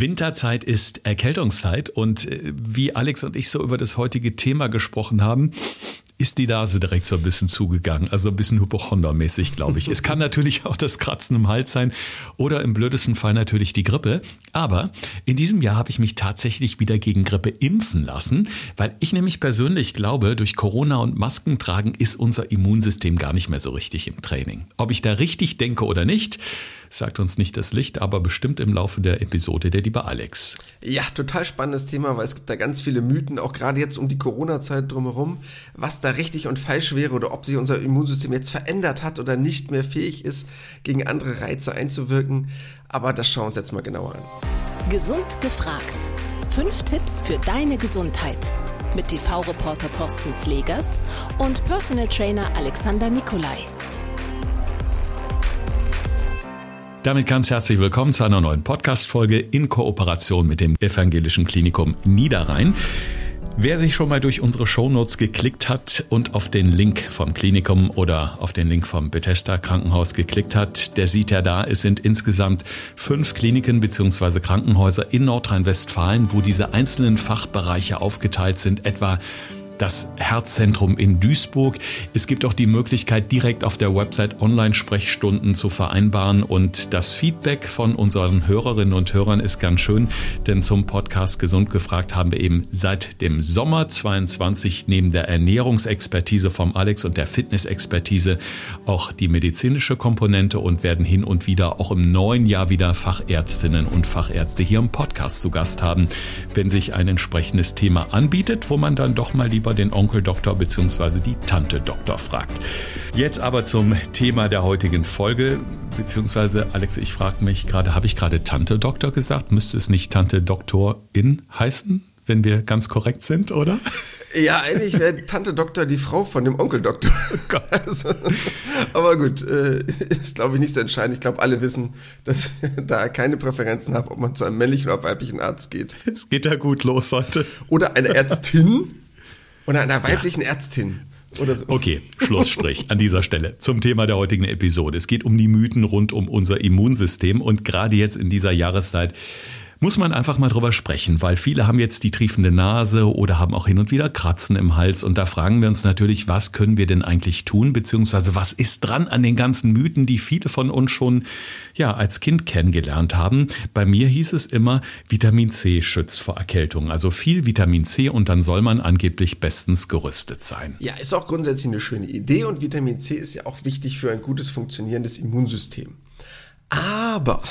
Winterzeit ist Erkältungszeit und äh, wie Alex und ich so über das heutige Thema gesprochen haben, ist die Nase direkt so ein bisschen zugegangen. Also ein bisschen hypochondermäßig, glaube ich. es kann natürlich auch das Kratzen im Hals sein oder im blödesten Fall natürlich die Grippe. Aber in diesem Jahr habe ich mich tatsächlich wieder gegen Grippe impfen lassen, weil ich nämlich persönlich glaube, durch Corona und Maskentragen ist unser Immunsystem gar nicht mehr so richtig im Training. Ob ich da richtig denke oder nicht, sagt uns nicht das Licht, aber bestimmt im Laufe der Episode der liebe Alex. Ja, total spannendes Thema, weil es gibt da ganz viele Mythen, auch gerade jetzt um die Corona-Zeit drumherum, was da richtig und falsch wäre oder ob sich unser Immunsystem jetzt verändert hat oder nicht mehr fähig ist, gegen andere Reize einzuwirken. Aber das schauen wir uns jetzt mal genauer an. Gesund gefragt. Fünf Tipps für deine Gesundheit. Mit TV-Reporter Thorsten Slegers und Personal Trainer Alexander Nikolai. Damit ganz herzlich willkommen zu einer neuen Podcast-Folge in Kooperation mit dem Evangelischen Klinikum Niederrhein. Wer sich schon mal durch unsere Shownotes geklickt hat und auf den Link vom Klinikum oder auf den Link vom Bethesda Krankenhaus geklickt hat, der sieht ja da, es sind insgesamt fünf Kliniken bzw. Krankenhäuser in Nordrhein-Westfalen, wo diese einzelnen Fachbereiche aufgeteilt sind, etwa das Herzzentrum in Duisburg. Es gibt auch die Möglichkeit, direkt auf der Website Online-Sprechstunden zu vereinbaren und das Feedback von unseren Hörerinnen und Hörern ist ganz schön, denn zum Podcast Gesund gefragt haben wir eben seit dem Sommer 22 neben der Ernährungsexpertise vom Alex und der Fitnessexpertise auch die medizinische Komponente und werden hin und wieder auch im neuen Jahr wieder Fachärztinnen und Fachärzte hier im Podcast zu Gast haben, wenn sich ein entsprechendes Thema anbietet, wo man dann doch mal lieber lieber den Onkel Doktor bzw. die Tante Doktor fragt. Jetzt aber zum Thema der heutigen Folge, beziehungsweise Alex, ich frage mich gerade, habe ich gerade Tante Doktor gesagt? Müsste es nicht Tante Doktorin heißen, wenn wir ganz korrekt sind, oder? Ja, eigentlich wäre Tante Doktor die Frau von dem Onkel Doktor. Oh also, aber gut, äh, ist glaube ich nicht so entscheidend. Ich glaube, alle wissen, dass ich da keine Präferenzen habe, ob man zu einem männlichen oder weiblichen Arzt geht. Es geht ja gut los heute. Oder eine Ärztin. Oder einer weiblichen ja. Ärztin. Oder so. Okay, Schlussstrich an dieser Stelle zum Thema der heutigen Episode. Es geht um die Mythen rund um unser Immunsystem und gerade jetzt in dieser Jahreszeit muss man einfach mal drüber sprechen, weil viele haben jetzt die triefende Nase oder haben auch hin und wieder Kratzen im Hals und da fragen wir uns natürlich, was können wir denn eigentlich tun, beziehungsweise was ist dran an den ganzen Mythen, die viele von uns schon ja als Kind kennengelernt haben. Bei mir hieß es immer, Vitamin C schützt vor Erkältung, also viel Vitamin C und dann soll man angeblich bestens gerüstet sein. Ja, ist auch grundsätzlich eine schöne Idee und Vitamin C ist ja auch wichtig für ein gutes funktionierendes Immunsystem. Aber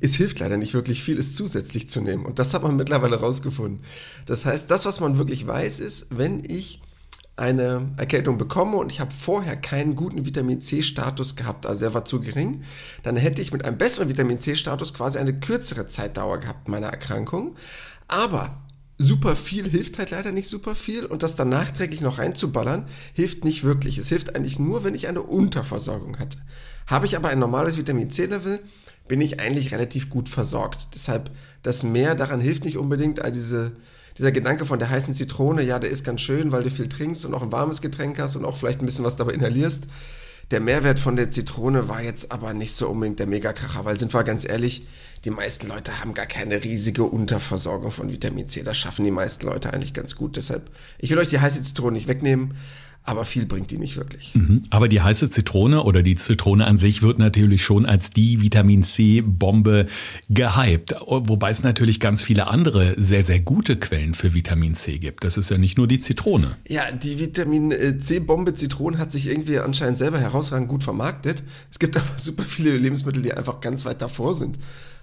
es hilft leider nicht wirklich viel, es zusätzlich zu nehmen. Und das hat man mittlerweile rausgefunden. Das heißt, das, was man wirklich weiß, ist, wenn ich eine Erkältung bekomme und ich habe vorher keinen guten Vitamin C-Status gehabt, also der war zu gering, dann hätte ich mit einem besseren Vitamin C-Status quasi eine kürzere Zeitdauer gehabt meiner Erkrankung. Aber super viel hilft halt leider nicht super viel und das dann nachträglich noch reinzuballern, hilft nicht wirklich. Es hilft eigentlich nur, wenn ich eine Unterversorgung hatte. Habe ich aber ein normales Vitamin C-Level, bin ich eigentlich relativ gut versorgt. Deshalb das Mehr daran hilft nicht unbedingt. All diese, dieser Gedanke von der heißen Zitrone, ja, der ist ganz schön, weil du viel trinkst und auch ein warmes Getränk hast und auch vielleicht ein bisschen was dabei inhalierst. Der Mehrwert von der Zitrone war jetzt aber nicht so unbedingt der Megakracher, weil sind wir ganz ehrlich, die meisten Leute haben gar keine riesige Unterversorgung von Vitamin C. Das schaffen die meisten Leute eigentlich ganz gut. Deshalb, ich will euch die heiße Zitrone nicht wegnehmen aber viel bringt die nicht wirklich. Mhm. Aber die heiße Zitrone oder die Zitrone an sich wird natürlich schon als die Vitamin C-Bombe gehypt. Wobei es natürlich ganz viele andere sehr, sehr gute Quellen für Vitamin C gibt. Das ist ja nicht nur die Zitrone. Ja, die Vitamin äh, C-Bombe Zitrone hat sich irgendwie anscheinend selber herausragend gut vermarktet. Es gibt aber super viele Lebensmittel, die einfach ganz weit davor sind.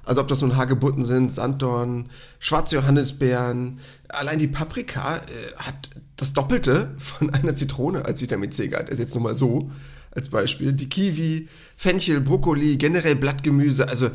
Also ob das nun Hagebutten sind, Sanddorn, schwarze Johannisbeeren. Allein die Paprika äh, hat das Doppelte von einer Zitrone als Vitamin C-Gehalt. Ist jetzt nur mal so als Beispiel. Die Kiwi, Fenchel, Brokkoli, generell Blattgemüse. Also äh,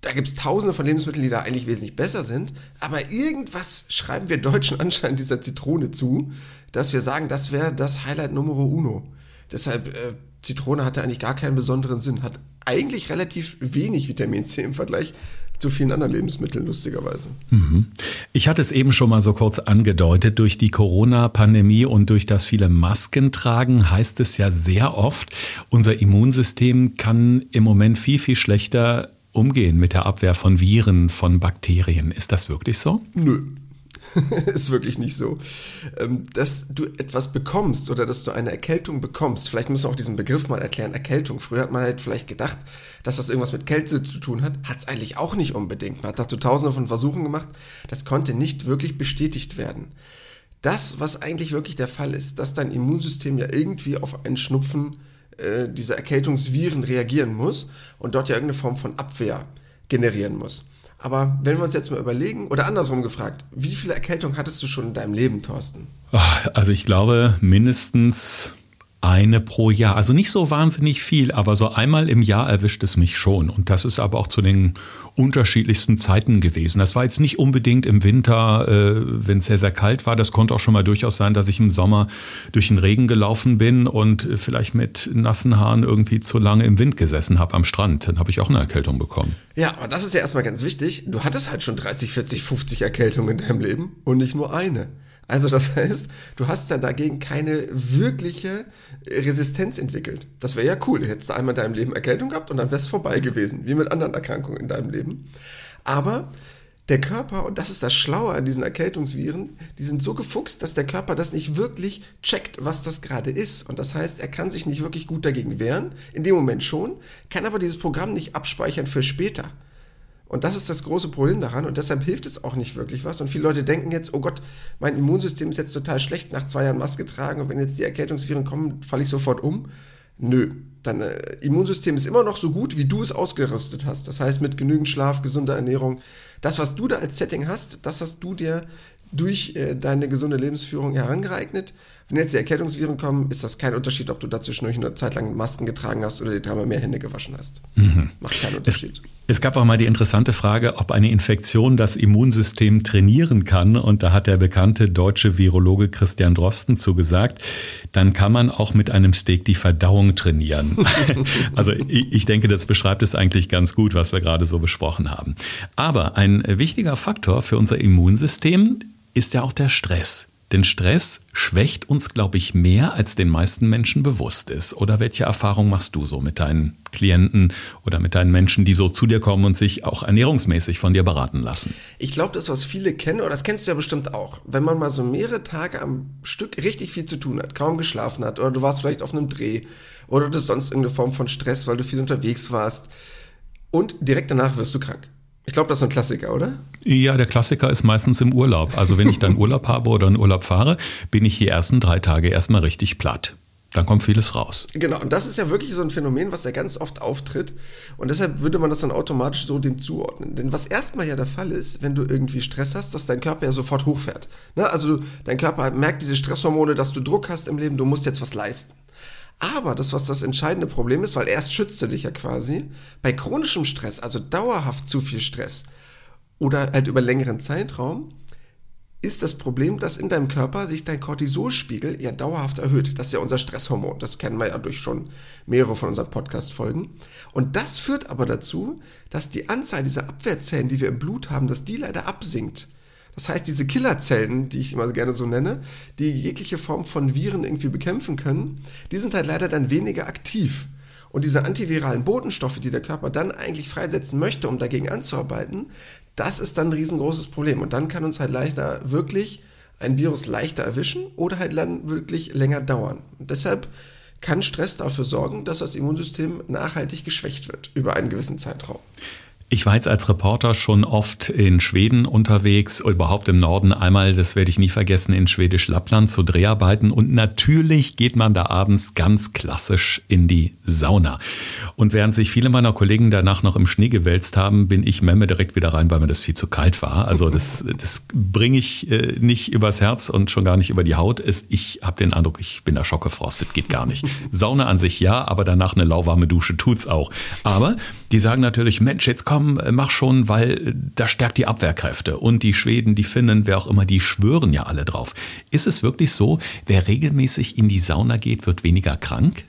da gibt es tausende von Lebensmitteln, die da eigentlich wesentlich besser sind. Aber irgendwas schreiben wir Deutschen anscheinend dieser Zitrone zu, dass wir sagen, das wäre das Highlight Numero Uno. Deshalb, äh, Zitrone hatte eigentlich gar keinen besonderen Sinn. Hat eigentlich relativ wenig Vitamin C im Vergleich zu vielen anderen Lebensmitteln, lustigerweise. Mhm. Ich hatte es eben schon mal so kurz angedeutet, durch die Corona-Pandemie und durch das viele Masken tragen, heißt es ja sehr oft, unser Immunsystem kann im Moment viel, viel schlechter umgehen mit der Abwehr von Viren, von Bakterien. Ist das wirklich so? Nö. ist wirklich nicht so. Ähm, dass du etwas bekommst oder dass du eine Erkältung bekommst, vielleicht müssen wir auch diesen Begriff mal erklären, Erkältung. Früher hat man halt vielleicht gedacht, dass das irgendwas mit Kälte zu tun hat. Hat es eigentlich auch nicht unbedingt. Man hat dazu tausende von Versuchen gemacht. Das konnte nicht wirklich bestätigt werden. Das, was eigentlich wirklich der Fall ist, dass dein Immunsystem ja irgendwie auf einen Schnupfen äh, dieser Erkältungsviren reagieren muss und dort ja irgendeine Form von Abwehr generieren muss. Aber wenn wir uns jetzt mal überlegen, oder andersrum gefragt, wie viele Erkältungen hattest du schon in deinem Leben, Thorsten? Also ich glaube mindestens eine pro Jahr. Also nicht so wahnsinnig viel, aber so einmal im Jahr erwischt es mich schon. Und das ist aber auch zu den unterschiedlichsten Zeiten gewesen. Das war jetzt nicht unbedingt im Winter, äh, wenn es sehr, sehr kalt war. Das konnte auch schon mal durchaus sein, dass ich im Sommer durch den Regen gelaufen bin und vielleicht mit nassen Haaren irgendwie zu lange im Wind gesessen habe am Strand. Dann habe ich auch eine Erkältung bekommen. Ja, aber das ist ja erstmal ganz wichtig. Du hattest halt schon 30, 40, 50 Erkältungen in deinem Leben und nicht nur eine. Also das heißt, du hast dann dagegen keine wirkliche Resistenz entwickelt. Das wäre ja cool. Hättest du einmal in deinem Leben Erkältung gehabt und dann wäre es vorbei gewesen, wie mit anderen Erkrankungen in deinem Leben. Aber der Körper, und das ist das Schlaue an diesen Erkältungsviren, die sind so gefuchst, dass der Körper das nicht wirklich checkt, was das gerade ist. Und das heißt, er kann sich nicht wirklich gut dagegen wehren, in dem Moment schon, kann aber dieses Programm nicht abspeichern für später. Und das ist das große Problem daran und deshalb hilft es auch nicht wirklich was. Und viele Leute denken jetzt, oh Gott, mein Immunsystem ist jetzt total schlecht nach zwei Jahren Maske tragen und wenn jetzt die Erkältungsviren kommen, falle ich sofort um. Nö, dein äh, Immunsystem ist immer noch so gut, wie du es ausgerüstet hast. Das heißt, mit genügend Schlaf, gesunder Ernährung. Das, was du da als Setting hast, das hast du dir durch äh, deine gesunde Lebensführung herangeeignet. Wenn jetzt die Erkältungsviren kommen, ist das kein Unterschied, ob du dazwischen eine Zeit lang Masken getragen hast oder dir dreimal mehr Hände gewaschen hast. Mhm. Macht keinen Unterschied. Es, es, gab auch mal die interessante Frage, ob eine Infektion das Immunsystem trainieren kann. Und da hat der bekannte deutsche Virologe Christian Drosten zugesagt, dann kann man auch mit einem Steak die Verdauung trainieren. also ich, ich denke, das beschreibt es eigentlich ganz gut, was wir gerade so besprochen haben. Aber ein wichtiger Faktor für unser Immunsystem ist ja auch der Stress. Denn Stress schwächt uns, glaube ich, mehr, als den meisten Menschen bewusst ist. Oder welche Erfahrung machst du so mit deinen Klienten oder mit deinen Menschen, die so zu dir kommen und sich auch ernährungsmäßig von dir beraten lassen? Ich glaube, das, was viele kennen, oder das kennst du ja bestimmt auch, wenn man mal so mehrere Tage am Stück richtig viel zu tun hat, kaum geschlafen hat, oder du warst vielleicht auf einem Dreh, oder du sonst irgendeine Form von Stress, weil du viel unterwegs warst, und direkt danach wirst du krank. Ich glaube, das ist ein Klassiker, oder? Ja, der Klassiker ist meistens im Urlaub. Also wenn ich dann Urlaub habe oder in Urlaub fahre, bin ich die ersten drei Tage erstmal richtig platt. Dann kommt vieles raus. Genau, und das ist ja wirklich so ein Phänomen, was ja ganz oft auftritt. Und deshalb würde man das dann automatisch so dem zuordnen. Denn was erstmal ja der Fall ist, wenn du irgendwie Stress hast, dass dein Körper ja sofort hochfährt. Ne? Also dein Körper merkt diese Stresshormone, dass du Druck hast im Leben, du musst jetzt was leisten. Aber das, was das entscheidende Problem ist, weil erst schützt er dich ja quasi, bei chronischem Stress, also dauerhaft zu viel Stress oder halt über längeren Zeitraum, ist das Problem, dass in deinem Körper sich dein Cortisolspiegel ja dauerhaft erhöht. Das ist ja unser Stresshormon. Das kennen wir ja durch schon mehrere von unseren Podcast-Folgen. Und das führt aber dazu, dass die Anzahl dieser Abwehrzellen, die wir im Blut haben, dass die leider absinkt. Das heißt, diese Killerzellen, die ich immer gerne so nenne, die jegliche Form von Viren irgendwie bekämpfen können, die sind halt leider dann weniger aktiv. Und diese antiviralen Botenstoffe, die der Körper dann eigentlich freisetzen möchte, um dagegen anzuarbeiten, das ist dann ein riesengroßes Problem. Und dann kann uns halt leichter wirklich ein Virus leichter erwischen oder halt dann wirklich länger dauern. Und deshalb kann Stress dafür sorgen, dass das Immunsystem nachhaltig geschwächt wird über einen gewissen Zeitraum. Ich war jetzt als Reporter schon oft in Schweden unterwegs, überhaupt im Norden. Einmal, das werde ich nie vergessen, in Schwedisch Lappland zu Dreharbeiten. Und natürlich geht man da abends ganz klassisch in die Sauna. Und während sich viele meiner Kollegen danach noch im Schnee gewälzt haben, bin ich Memme direkt wieder rein, weil mir das viel zu kalt war. Also das, das bringe ich äh, nicht übers Herz und schon gar nicht über die Haut. Ich habe den Eindruck, ich bin da schockgefrostet, geht gar nicht. Sauna an sich ja, aber danach eine lauwarme Dusche tut's auch. Aber die sagen natürlich, Mensch, jetzt komm komm, äh, mach schon, weil äh, das stärkt die Abwehrkräfte. Und die Schweden, die Finnen, wer auch immer, die schwören ja alle drauf. Ist es wirklich so, wer regelmäßig in die Sauna geht, wird weniger krank?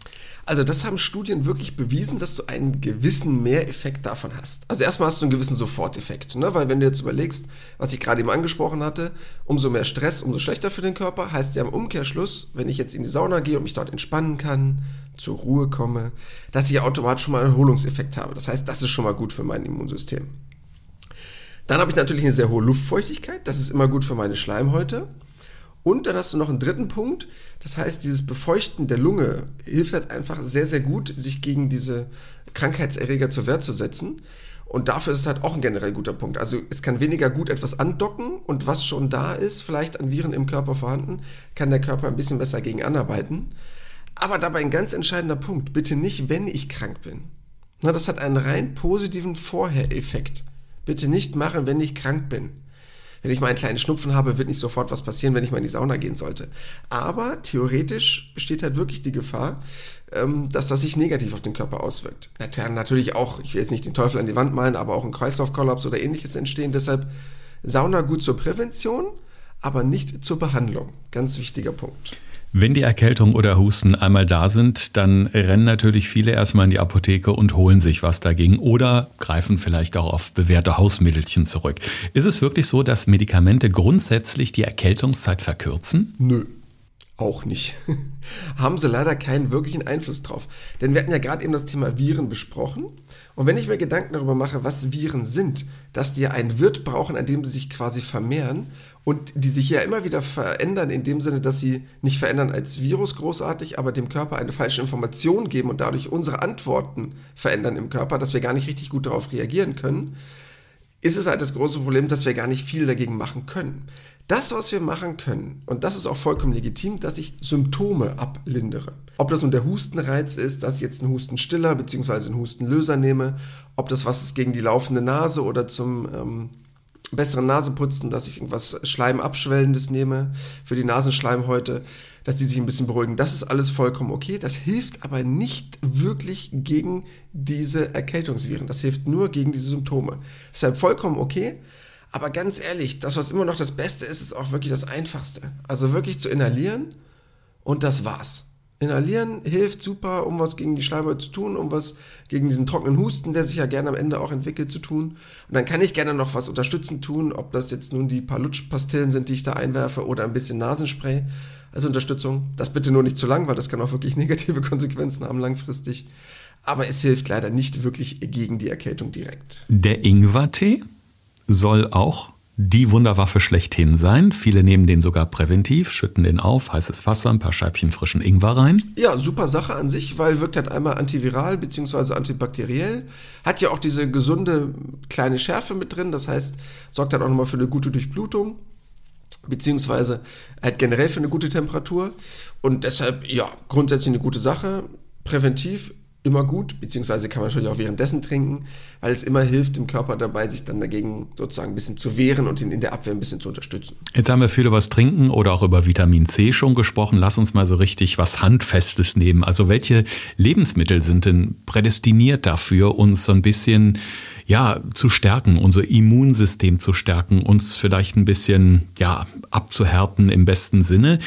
Also das haben Studien wirklich bewiesen, dass du einen gewissen Mehreffekt davon hast. Also erstmal hast du einen gewissen Soforteffekt, ne? weil wenn du jetzt überlegst, was ich gerade eben angesprochen hatte, umso mehr Stress, umso schlechter für den Körper, heißt ja im Umkehrschluss, wenn ich jetzt in die Sauna gehe und mich dort entspannen kann, zur Ruhe komme, dass ich automatisch schon mal einen Erholungseffekt habe. Das heißt, das ist schon mal gut für mein Immunsystem. Dann habe ich natürlich eine sehr hohe Luftfeuchtigkeit, das ist immer gut für meine Schleimhäute. Und dann hast du noch einen dritten Punkt. Das heißt, dieses Befeuchten der Lunge hilft halt einfach sehr, sehr gut, sich gegen diese Krankheitserreger zur Wehr zu setzen. Und dafür ist es halt auch ein generell guter Punkt. Also es kann weniger gut etwas andocken und was schon da ist, vielleicht an Viren im Körper vorhanden, kann der Körper ein bisschen besser gegen anarbeiten. Aber dabei ein ganz entscheidender Punkt. Bitte nicht, wenn ich krank bin. Na, das hat einen rein positiven Vorher-Effekt. Bitte nicht machen, wenn ich krank bin. Wenn ich mal einen kleinen Schnupfen habe, wird nicht sofort was passieren, wenn ich mal in die Sauna gehen sollte. Aber theoretisch besteht halt wirklich die Gefahr, ähm, dass das sich negativ auf den Körper auswirkt. Natürlich auch, ich will jetzt nicht den Teufel an die Wand malen, aber auch ein Kreislaufkollaps oder ähnliches entstehen. Deshalb Sauna gut zur Prävention, aber nicht zur Behandlung. Ganz wichtiger Punkt. Wenn die Erkältung oder Husten einmal da sind, dann rennen natürlich viele erstmal in die Apotheke und holen sich was dagegen oder greifen vielleicht auch auf bewährte Hausmittelchen zurück. Ist es wirklich so, dass Medikamente grundsätzlich die Erkältungszeit verkürzen? Nö. Auch nicht. Haben sie leider keinen wirklichen Einfluss drauf. Denn wir hatten ja gerade eben das Thema Viren besprochen. Und wenn ich mir Gedanken darüber mache, was Viren sind, dass die ja einen Wirt brauchen, an dem sie sich quasi vermehren und die sich ja immer wieder verändern, in dem Sinne, dass sie nicht verändern als Virus großartig, aber dem Körper eine falsche Information geben und dadurch unsere Antworten verändern im Körper, dass wir gar nicht richtig gut darauf reagieren können, ist es halt das große Problem, dass wir gar nicht viel dagegen machen können. Das, was wir machen können, und das ist auch vollkommen legitim, dass ich Symptome ablindere. Ob das nun der Hustenreiz ist, dass ich jetzt einen Hustenstiller bzw. einen Hustenlöser nehme, ob das was ist gegen die laufende Nase oder zum ähm, besseren Naseputzen, dass ich irgendwas Schleimabschwellendes nehme für die Nasenschleimhäute, dass die sich ein bisschen beruhigen. Das ist alles vollkommen okay. Das hilft aber nicht wirklich gegen diese Erkältungsviren. Das hilft nur gegen diese Symptome. Deshalb vollkommen okay. Aber ganz ehrlich, das, was immer noch das Beste ist, ist auch wirklich das Einfachste. Also wirklich zu inhalieren und das war's. Inhalieren hilft super, um was gegen die Schleimhaut zu tun, um was gegen diesen trockenen Husten, der sich ja gerne am Ende auch entwickelt, zu tun. Und dann kann ich gerne noch was unterstützend tun, ob das jetzt nun die paar Lutschpastillen sind, die ich da einwerfe, oder ein bisschen Nasenspray als Unterstützung. Das bitte nur nicht zu lang, weil das kann auch wirklich negative Konsequenzen haben langfristig. Aber es hilft leider nicht wirklich gegen die Erkältung direkt. Der Ingwertee soll auch die Wunderwaffe schlechthin sein. Viele nehmen den sogar präventiv, schütten den auf, heißes Wasser, ein paar Scheibchen frischen Ingwer rein. Ja, super Sache an sich, weil wirkt halt einmal antiviral bzw. antibakteriell. Hat ja auch diese gesunde kleine Schärfe mit drin, das heißt, sorgt halt auch nochmal für eine gute Durchblutung beziehungsweise halt generell für eine gute Temperatur. Und deshalb, ja, grundsätzlich eine gute Sache. Präventiv immer gut, beziehungsweise kann man natürlich auch währenddessen trinken, weil es immer hilft dem Körper dabei, sich dann dagegen sozusagen ein bisschen zu wehren und ihn in der Abwehr ein bisschen zu unterstützen. Jetzt haben wir viel über das Trinken oder auch über Vitamin C schon gesprochen. Lass uns mal so richtig was Handfestes nehmen. Also welche Lebensmittel sind denn prädestiniert dafür, uns so ein bisschen ja, zu stärken, unser Immunsystem zu stärken, uns vielleicht ein bisschen, ja, abzuhärten im besten Sinne.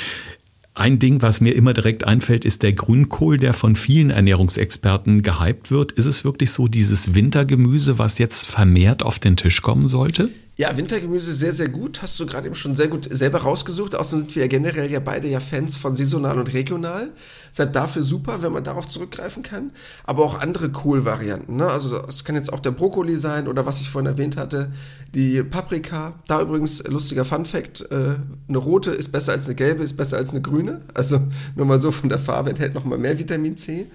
Ein Ding, was mir immer direkt einfällt, ist der Grünkohl, der von vielen Ernährungsexperten gehypt wird. Ist es wirklich so dieses Wintergemüse, was jetzt vermehrt auf den Tisch kommen sollte? Ja, Wintergemüse sehr, sehr gut. Hast du gerade eben schon sehr gut selber rausgesucht. Außerdem sind wir ja generell ja beide ja Fans von saisonal und regional. Deshalb dafür super, wenn man darauf zurückgreifen kann. Aber auch andere Kohlvarianten. Ne? Also es kann jetzt auch der Brokkoli sein oder was ich vorhin erwähnt hatte, die Paprika. Da übrigens, lustiger Fun Fact, äh, eine rote ist besser als eine gelbe, ist besser als eine grüne. Also nur mal so von der Farbe enthält noch mal mehr Vitamin C.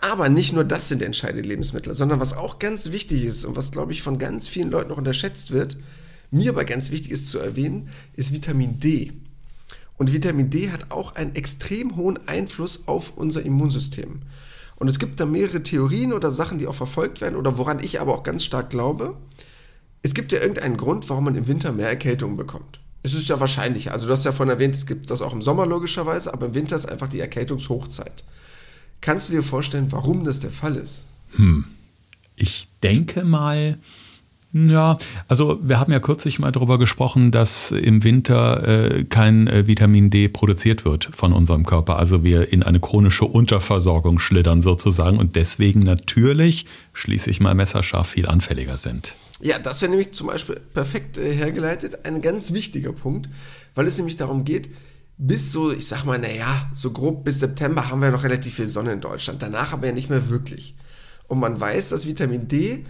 Aber nicht nur das sind entscheidende Lebensmittel, sondern was auch ganz wichtig ist und was, glaube ich, von ganz vielen Leuten noch unterschätzt wird, mir aber ganz wichtig ist zu erwähnen, ist Vitamin D. Und Vitamin D hat auch einen extrem hohen Einfluss auf unser Immunsystem. Und es gibt da mehrere Theorien oder Sachen, die auch verfolgt werden oder woran ich aber auch ganz stark glaube. Es gibt ja irgendeinen Grund, warum man im Winter mehr Erkältungen bekommt. Es ist ja wahrscheinlich. Also du hast ja vorhin erwähnt, es gibt das auch im Sommer logischerweise, aber im Winter ist einfach die Erkältungshochzeit. Kannst du dir vorstellen, warum das der Fall ist? Hm. Ich denke mal, Ja, also wir haben ja kürzlich mal darüber gesprochen, dass im Winter äh, kein äh, Vitamin D produziert wird von unserem Körper. Also wir in eine chronische Unterversorgung schlittern sozusagen und deswegen natürlich, schließe ich mal messerscharf, viel anfälliger sind. Ja, das wäre nämlich zum Beispiel perfekt äh, hergeleitet, ein ganz wichtiger Punkt, weil es nämlich darum geht, bis so, ich sag mal, naja, so grob bis September haben wir noch relativ viel Sonne in Deutschland. Danach aber ja nicht mehr wirklich. Und man weiß, dass Vitamin D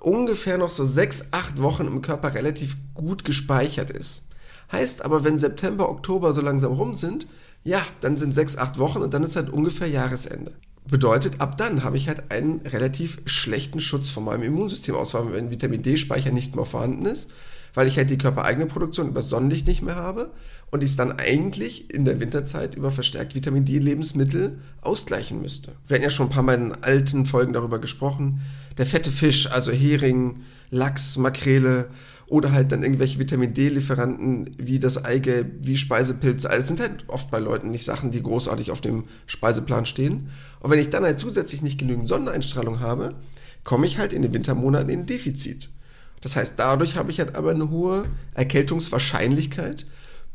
ungefähr noch so sechs, acht Wochen im Körper relativ gut gespeichert ist. Heißt aber, wenn September, Oktober so langsam rum sind, ja, dann sind sechs, acht Wochen und dann ist halt ungefähr Jahresende. Bedeutet, ab dann habe ich halt einen relativ schlechten Schutz von meinem Immunsystem aus, weil wenn Vitamin D-Speicher nicht mehr vorhanden ist, weil ich halt die körpereigene Produktion über Sonnenlicht nicht mehr habe und ich es dann eigentlich in der Winterzeit über verstärkt Vitamin D-Lebensmittel ausgleichen müsste. Wir hatten ja schon ein paar Mal in alten Folgen darüber gesprochen. Der fette Fisch, also Hering, Lachs, Makrele oder halt dann irgendwelche Vitamin D-Lieferanten wie das Eigelb, wie Speisepilze. Alles sind halt oft bei Leuten nicht Sachen, die großartig auf dem Speiseplan stehen. Und wenn ich dann halt zusätzlich nicht genügend Sonneneinstrahlung habe, komme ich halt in den Wintermonaten in Defizit. Das heißt, dadurch habe ich halt aber eine hohe Erkältungswahrscheinlichkeit.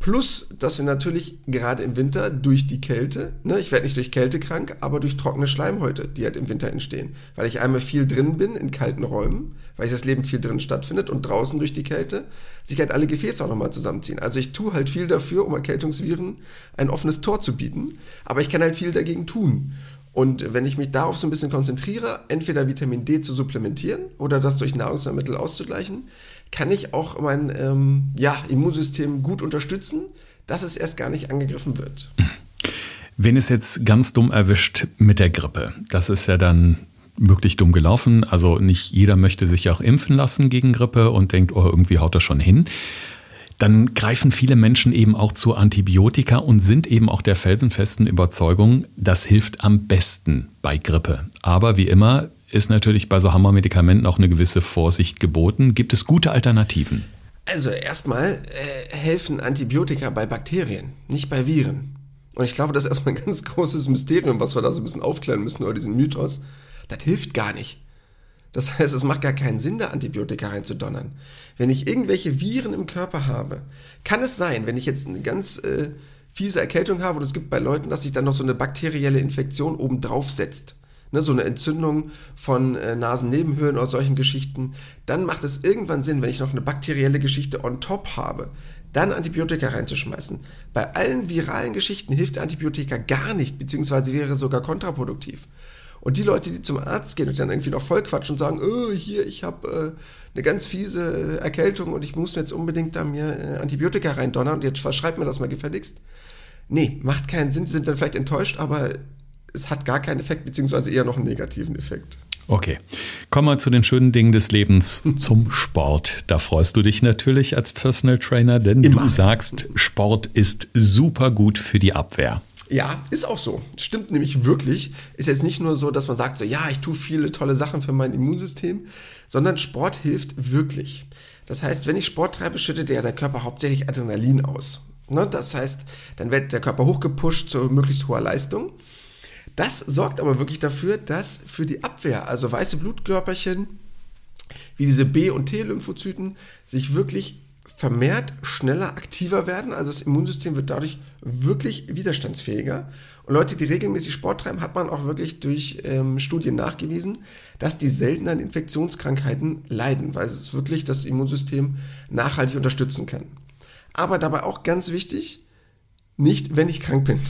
Plus, dass wir natürlich gerade im Winter durch die Kälte, ne, ich werde nicht durch Kälte krank, aber durch trockene Schleimhäute, die halt im Winter entstehen. Weil ich einmal viel drin bin in kalten Räumen, weil das Leben viel drin stattfindet und draußen durch die Kälte sich halt alle Gefäße auch nochmal zusammenziehen. Also ich tue halt viel dafür, um Erkältungsviren ein offenes Tor zu bieten, aber ich kann halt viel dagegen tun. Und wenn ich mich darauf so ein bisschen konzentriere, entweder Vitamin D zu supplementieren oder das durch Nahrungsmittel auszugleichen, kann ich auch mein ähm, ja, Immunsystem gut unterstützen, dass es erst gar nicht angegriffen wird. Wenn es jetzt ganz dumm erwischt mit der Grippe, das ist ja dann wirklich dumm gelaufen. Also nicht jeder möchte sich ja auch impfen lassen gegen Grippe und denkt, oh, irgendwie haut das schon hin dann greifen viele Menschen eben auch zu Antibiotika und sind eben auch der felsenfesten Überzeugung, das hilft am besten bei Grippe. Aber wie immer ist natürlich bei so Hammermedikamenten auch eine gewisse Vorsicht geboten. Gibt es gute Alternativen? Also erstmal äh, helfen Antibiotika bei Bakterien, nicht bei Viren. Und ich glaube, das ist erstmal ein ganz großes Mysterium, was wir da so ein bisschen aufklären müssen über diesen Mythos. Das hilft gar nicht. Das heißt, es macht gar keinen Sinn, da Antibiotika reinzudonnern. Wenn ich irgendwelche Viren im Körper habe, kann es sein, wenn ich jetzt eine ganz äh, fiese Erkältung habe und es gibt bei Leuten, dass sich dann noch so eine bakterielle Infektion oben drauf setzt. Ne, so eine Entzündung von äh, Nasennebenhöhlen oder solchen Geschichten, dann macht es irgendwann Sinn, wenn ich noch eine bakterielle Geschichte on top habe, dann Antibiotika reinzuschmeißen. Bei allen viralen Geschichten hilft Antibiotika gar nicht, beziehungsweise wäre sogar kontraproduktiv. Und die Leute, die zum Arzt gehen und dann irgendwie noch voll quatschen und sagen, oh, hier, ich habe äh, eine ganz fiese Erkältung und ich muss mir jetzt unbedingt da mir äh, Antibiotika reindonnern und jetzt verschreibt mir das mal gefälligst. Nee, macht keinen Sinn, die sind dann vielleicht enttäuscht, aber es hat gar keinen Effekt, beziehungsweise eher noch einen negativen Effekt. Okay, kommen wir zu den schönen Dingen des Lebens, zum Sport. Da freust du dich natürlich als Personal Trainer, denn Immer. du sagst, Sport ist super gut für die Abwehr. Ja, ist auch so. Stimmt nämlich wirklich. Ist jetzt nicht nur so, dass man sagt, so ja, ich tue viele tolle Sachen für mein Immunsystem, sondern Sport hilft wirklich. Das heißt, wenn ich Sport treibe, schüttet ja der Körper hauptsächlich Adrenalin aus. Ne? Das heißt, dann wird der Körper hochgepusht zu möglichst hoher Leistung. Das sorgt aber wirklich dafür, dass für die Abwehr, also weiße Blutkörperchen, wie diese B- und T-Lymphozyten, sich wirklich vermehrt schneller aktiver werden. Also das Immunsystem wird dadurch wirklich widerstandsfähiger. Und Leute, die regelmäßig Sport treiben, hat man auch wirklich durch ähm, Studien nachgewiesen, dass die selten an Infektionskrankheiten leiden, weil es wirklich das Immunsystem nachhaltig unterstützen kann. Aber dabei auch ganz wichtig, nicht wenn ich krank bin.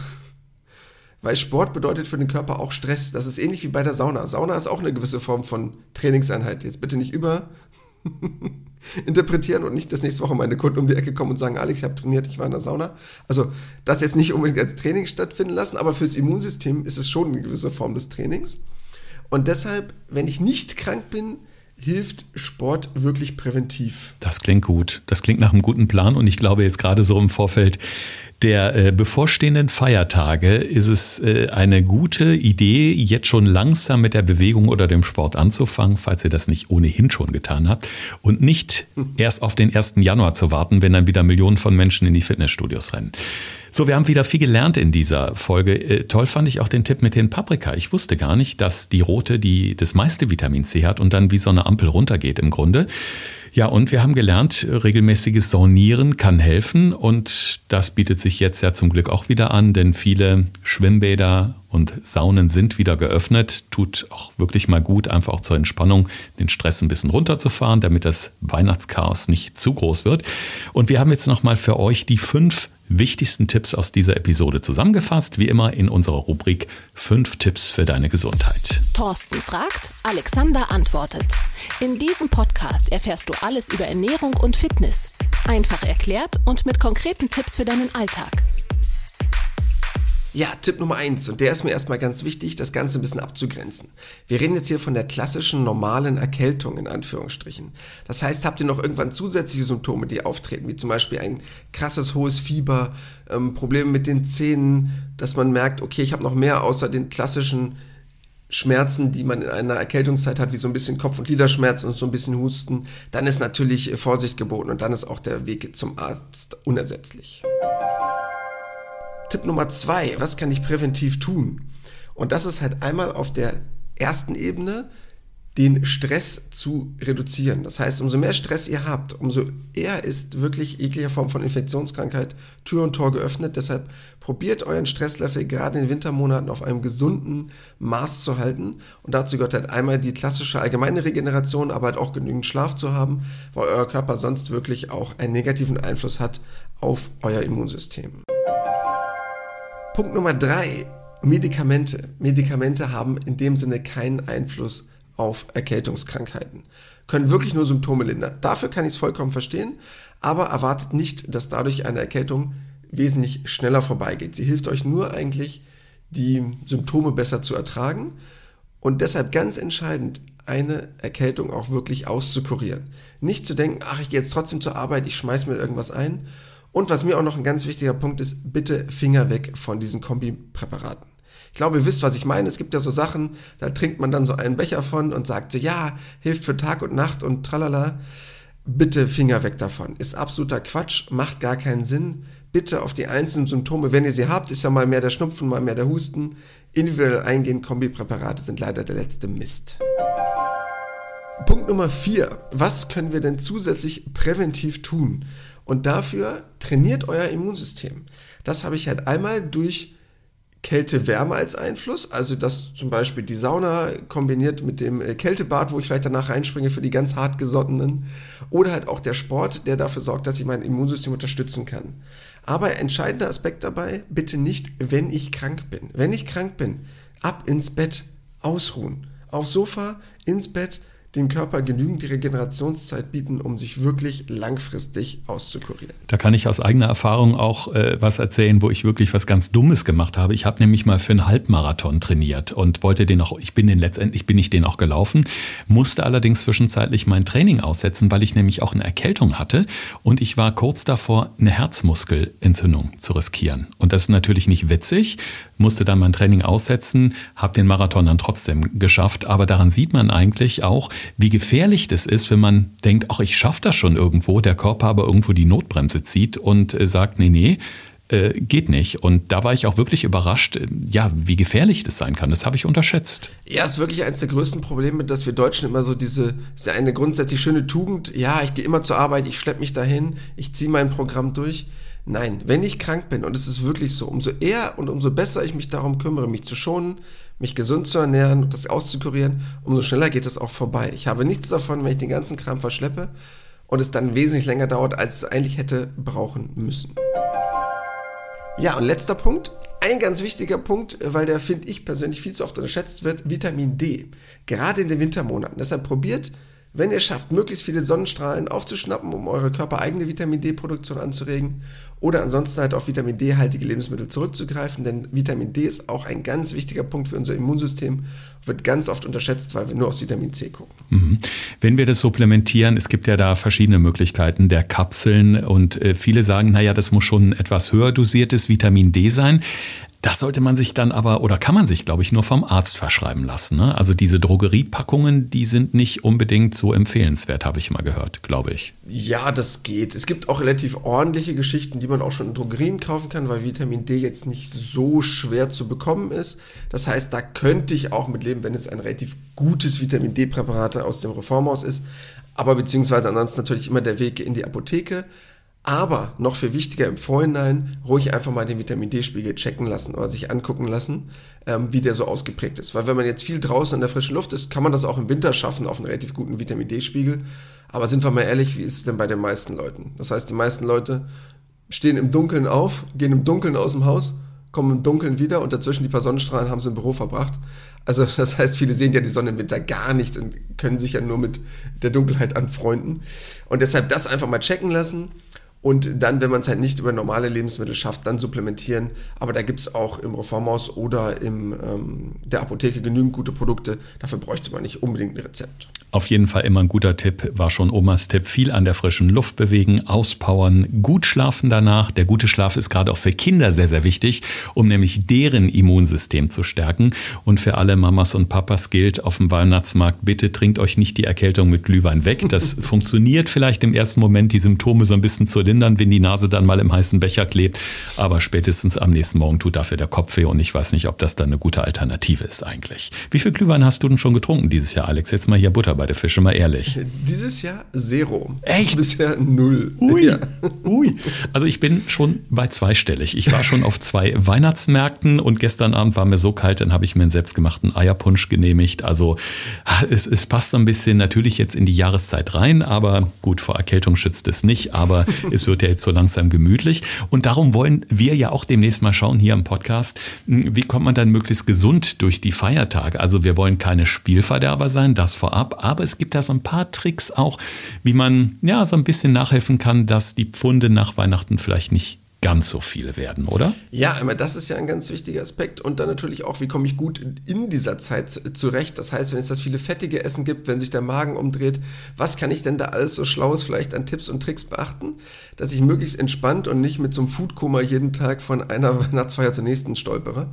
Weil Sport bedeutet für den Körper auch Stress. Das ist ähnlich wie bei der Sauna. Sauna ist auch eine gewisse Form von Trainingseinheit. Jetzt bitte nicht über interpretieren und nicht, dass nächste Woche meine Kunden um die Ecke kommen und sagen, Alex, ich habe trainiert, ich war in der Sauna. Also das jetzt nicht unbedingt als Training stattfinden lassen, aber fürs Immunsystem ist es schon eine gewisse Form des Trainings. Und deshalb, wenn ich nicht krank bin, hilft Sport wirklich präventiv. Das klingt gut. Das klingt nach einem guten Plan und ich glaube jetzt gerade so im Vorfeld der äh, bevorstehenden Feiertage ist es äh, eine gute Idee, jetzt schon langsam mit der Bewegung oder dem Sport anzufangen, falls ihr das nicht ohnehin schon getan habt. Und nicht erst auf den 1. Januar zu warten, wenn dann wieder Millionen von Menschen in die Fitnessstudios rennen. So, wir haben wieder viel gelernt in dieser Folge. Äh, toll fand ich auch den Tipp mit den Paprika. Ich wusste gar nicht, dass die rote die das meiste Vitamin C hat und dann wie so eine Ampel runtergeht im Grunde. Ja, und wir haben gelernt, regelmäßiges Saunieren kann helfen und das bietet sich jetzt ja zum Glück auch wieder an, denn viele Schwimmbäder und Saunen sind wieder geöffnet. Tut auch wirklich mal gut, einfach auch zur Entspannung den Stress ein bisschen runterzufahren, damit das Weihnachtschaos nicht zu groß wird. Und wir haben jetzt nochmal für euch die fünf wichtigsten Tipps aus dieser Episode zusammengefasst, wie immer in unserer Rubrik 5 Tipps für deine Gesundheit. Thorsten fragt, Alexander antwortet. In diesem Podcast erfährst du alles über Ernährung und Fitness. Einfach erklärt und mit konkreten Tipps für deinen Alltag. Ja, Tipp Nummer eins und der ist mir erstmal ganz wichtig, das Ganze ein bisschen abzugrenzen. Wir reden jetzt hier von der klassischen normalen Erkältung in Anführungsstrichen. Das heißt, habt ihr noch irgendwann zusätzliche Symptome, die auftreten, wie zum Beispiel ein krasses hohes Fieber, ähm, Probleme mit den Zähnen, dass man merkt, okay, ich habe noch mehr außer den klassischen Schmerzen, die man in einer Erkältungszeit hat, wie so ein bisschen Kopf- und Gliederschmerzen und so ein bisschen Husten, dann ist natürlich Vorsicht geboten und dann ist auch der Weg zum Arzt unersetzlich. Tipp Nummer zwei, was kann ich präventiv tun? Und das ist halt einmal auf der ersten Ebene den Stress zu reduzieren. Das heißt, umso mehr Stress ihr habt, umso eher ist wirklich jeglicher Form von Infektionskrankheit Tür und Tor geöffnet. Deshalb probiert euren Stresslevel gerade in den Wintermonaten auf einem gesunden Maß zu halten. Und dazu gehört halt einmal die klassische allgemeine Regeneration, aber halt auch genügend Schlaf zu haben, weil euer Körper sonst wirklich auch einen negativen Einfluss hat auf euer Immunsystem. Punkt Nummer drei, Medikamente. Medikamente haben in dem Sinne keinen Einfluss auf Erkältungskrankheiten. Können wirklich nur Symptome lindern. Dafür kann ich es vollkommen verstehen, aber erwartet nicht, dass dadurch eine Erkältung wesentlich schneller vorbeigeht. Sie hilft euch nur eigentlich, die Symptome besser zu ertragen und deshalb ganz entscheidend, eine Erkältung auch wirklich auszukurieren. Nicht zu denken, ach, ich gehe jetzt trotzdem zur Arbeit, ich schmeiß mir irgendwas ein und was mir auch noch ein ganz wichtiger Punkt ist, bitte Finger weg von diesen Kombipräparaten. Ich glaube, ihr wisst, was ich meine. Es gibt ja so Sachen, da trinkt man dann so einen Becher von und sagt so, ja, hilft für Tag und Nacht und tralala. Bitte Finger weg davon. Ist absoluter Quatsch, macht gar keinen Sinn. Bitte auf die einzelnen Symptome, wenn ihr sie habt, ist ja mal mehr der Schnupfen, mal mehr der Husten. Individuell eingehen, Kombipräparate sind leider der letzte Mist. Punkt Nummer vier. Was können wir denn zusätzlich präventiv tun? Und dafür trainiert euer Immunsystem. Das habe ich halt einmal durch Kälte-Wärme als Einfluss, also dass zum Beispiel die Sauna kombiniert mit dem äh, Kältebad, wo ich vielleicht danach reinspringe für die ganz hartgesottenen, oder halt auch der Sport, der dafür sorgt, dass ich mein Immunsystem unterstützen kann. Aber entscheidender Aspekt dabei, bitte nicht, wenn ich krank bin. Wenn ich krank bin, ab ins Bett, ausruhen, aufs Sofa, ins Bett, dem Körper genügend Regenerationszeit bieten, um sich wirklich langfristig auszukurieren. Da kann ich aus eigener Erfahrung auch äh, was erzählen, wo ich wirklich was ganz Dummes gemacht habe. Ich habe nämlich mal für einen Halbmarathon trainiert und wollte den auch, ich bin den letztendlich bin ich den auch gelaufen, musste allerdings zwischenzeitlich mein Training aussetzen, weil ich nämlich auch eine Erkältung hatte und ich war kurz davor, eine Herzmuskelentzündung zu riskieren. Und das ist natürlich nicht witzig, musste dann mein Training aussetzen, habe den Marathon dann trotzdem geschafft, aber daran sieht man eigentlich auch, wie gefährlich das ist, wenn man denkt, ach, ich schaffe das schon irgendwo, der Körper aber irgendwo die Notbremse zieht und äh, sagt, nee, nee, äh, geht nicht. Und da war ich auch wirklich überrascht, äh, ja, wie gefährlich das sein kann. Das habe ich unterschätzt. Ja, ist wirklich eines der größten Probleme, dass wir Deutschen immer so diese, ist ja eine grundsätzlich schöne Tugend, ja, ich gehe immer zur Arbeit, ich schleppe mich dahin, ich ziehe mein Programm durch. Nein, wenn ich krank bin, und es ist wirklich so, umso eher und umso besser ich mich darum kümmere, mich zu schonen, mich gesund zu ernähren das auszukurieren, umso schneller geht es auch vorbei. Ich habe nichts davon, wenn ich den ganzen Kram verschleppe und es dann wesentlich länger dauert, als es eigentlich hätte brauchen müssen. Ja, und letzter Punkt. Ein ganz wichtiger Punkt, weil der, finde ich persönlich, viel zu oft unterschätzt wird, Vitamin D. Gerade in den Wintermonaten. Deshalb probiert wenn ihr schafft, möglichst viele Sonnenstrahlen aufzuschnappen, um eure körpereigene Vitamin D-Produktion anzuregen oder ansonsten halt auf Vitamin D-haltige Lebensmittel zurückzugreifen, denn Vitamin D ist auch ein ganz wichtiger Punkt für unser Immunsystem, wird ganz oft unterschätzt, weil wir nur aufs Vitamin C gucken. Mhm. Wenn wir das supplementieren, es gibt ja da verschiedene Möglichkeiten der Kapseln und äh, viele sagen, naja, das muss schon etwas höher dosiertes Vitamin D sein. Das sollte man sich dann aber oder kann man sich, glaube ich, nur vom Arzt verschreiben lassen. Ne? Also diese Drogeriepackungen, die sind nicht unbedingt so empfehlenswert, habe ich mal gehört, glaube ich. Ja, das geht. Es gibt auch relativ ordentliche Geschichten, die man auch schon in Drogerien kaufen kann, weil Vitamin D jetzt nicht so schwer zu bekommen ist. Das heißt, da könnte ich auch mit leben, wenn es ein relativ gutes Vitamin D-Präparat aus dem Reformhaus ist. Aber beziehungsweise ansonsten natürlich immer der Weg in die Apotheke. Aber noch viel wichtiger im Vorhinein, ruhig einfach mal den Vitamin D-Spiegel checken lassen oder sich angucken lassen, ähm, wie der so ausgeprägt ist. Weil wenn man jetzt viel draußen in der frischen Luft ist, kann man das auch im Winter schaffen auf einen relativ guten Vitamin D-Spiegel. Aber sind wir mal ehrlich, wie ist es denn bei den meisten Leuten? Das heißt, die meisten Leute stehen im Dunkeln auf, gehen im Dunkeln aus dem Haus, kommen im Dunkeln wieder und dazwischen die paar Sonnenstrahlen haben sie im Büro verbracht. Also das heißt, viele sehen ja die Sonne im Winter gar nicht und können sich ja nur mit der Dunkelheit anfreunden. Und deshalb das einfach mal checken lassen und dann, wenn man es halt nicht über normale Lebensmittel schafft, dann supplementieren. Aber da gibt es auch im Reformhaus oder in ähm, der Apotheke genügend gute Produkte. Dafür bräuchte man nicht unbedingt ein Rezept. Auf jeden Fall immer ein guter Tipp, war schon Omas Tipp. Viel an der frischen Luft bewegen, auspowern, gut schlafen danach. Der gute Schlaf ist gerade auch für Kinder sehr, sehr wichtig, um nämlich deren Immunsystem zu stärken. Und für alle Mamas und Papas gilt auf dem Weihnachtsmarkt, bitte trinkt euch nicht die Erkältung mit Glühwein weg. Das funktioniert vielleicht im ersten Moment, die Symptome so ein bisschen zu lindern, wenn die Nase dann mal im heißen Becher klebt. Aber spätestens am nächsten Morgen tut dafür der Kopf weh und ich weiß nicht, ob das dann eine gute Alternative ist eigentlich. Wie viel Glühwein hast du denn schon getrunken dieses Jahr, Alex? Jetzt mal hier Butter bei bei der Fische, mal ehrlich. Dieses Jahr Zero. Echt? Bisher null. Ui, ja. ui. Also ich bin schon bei zweistellig. Ich war schon auf zwei Weihnachtsmärkten und gestern Abend war mir so kalt, dann habe ich mir einen selbstgemachten Eierpunsch genehmigt. Also es, es passt ein bisschen natürlich jetzt in die Jahreszeit rein, aber gut, vor Erkältung schützt es nicht, aber es wird ja jetzt so langsam gemütlich. Und darum wollen wir ja auch demnächst mal schauen hier im Podcast, wie kommt man dann möglichst gesund durch die Feiertage. Also wir wollen keine Spielverderber sein, das vorab, aber es gibt da so ein paar Tricks auch, wie man ja so ein bisschen nachhelfen kann, dass die Pfunde nach Weihnachten vielleicht nicht ganz so viele werden, oder? Ja, aber das ist ja ein ganz wichtiger Aspekt. Und dann natürlich auch, wie komme ich gut in dieser Zeit zurecht? Das heißt, wenn es das viele fettige Essen gibt, wenn sich der Magen umdreht, was kann ich denn da alles so Schlaues vielleicht an Tipps und Tricks beachten, dass ich möglichst entspannt und nicht mit so einem Foodkoma jeden Tag von einer Weihnachtsfeier zur nächsten stolpere?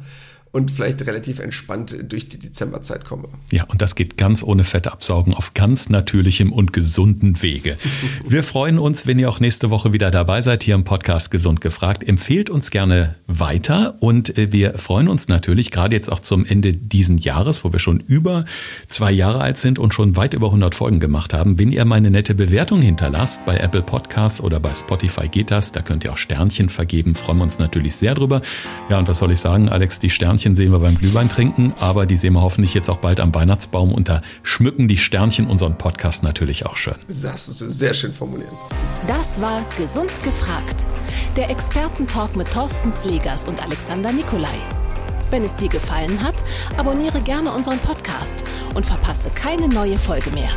Und vielleicht relativ entspannt durch die Dezemberzeit komme. Ja, und das geht ganz ohne Fettabsaugen auf ganz natürlichem und gesunden Wege. Wir freuen uns, wenn ihr auch nächste Woche wieder dabei seid hier im Podcast Gesund gefragt. Empfehlt uns gerne weiter und äh, wir freuen uns natürlich gerade jetzt auch zum Ende diesen Jahres, wo wir schon über zwei Jahre alt sind und schon weit über 100 Folgen gemacht haben, wenn ihr meine nette Bewertung hinterlasst bei Apple Podcasts oder bei Spotify geht das, da könnt ihr auch Sternchen vergeben, freuen wir uns natürlich sehr drüber. Ja, und was soll ich sagen, Alex, die Sternchen Sternchen sehen wir beim Glühwein trinken, aber die sehen wir hoffentlich jetzt auch bald am Weihnachtsbaum und da schmücken die Sternchen unseren Podcast natürlich auch schön. Das ist sehr schön formuliert. Das war Gesund gefragt. Der Expertentalk mit Thorsten Slegers und Alexander Nikolai. Wenn es dir gefallen hat, abonniere gerne unseren Podcast und verpasse keine neue Folge mehr.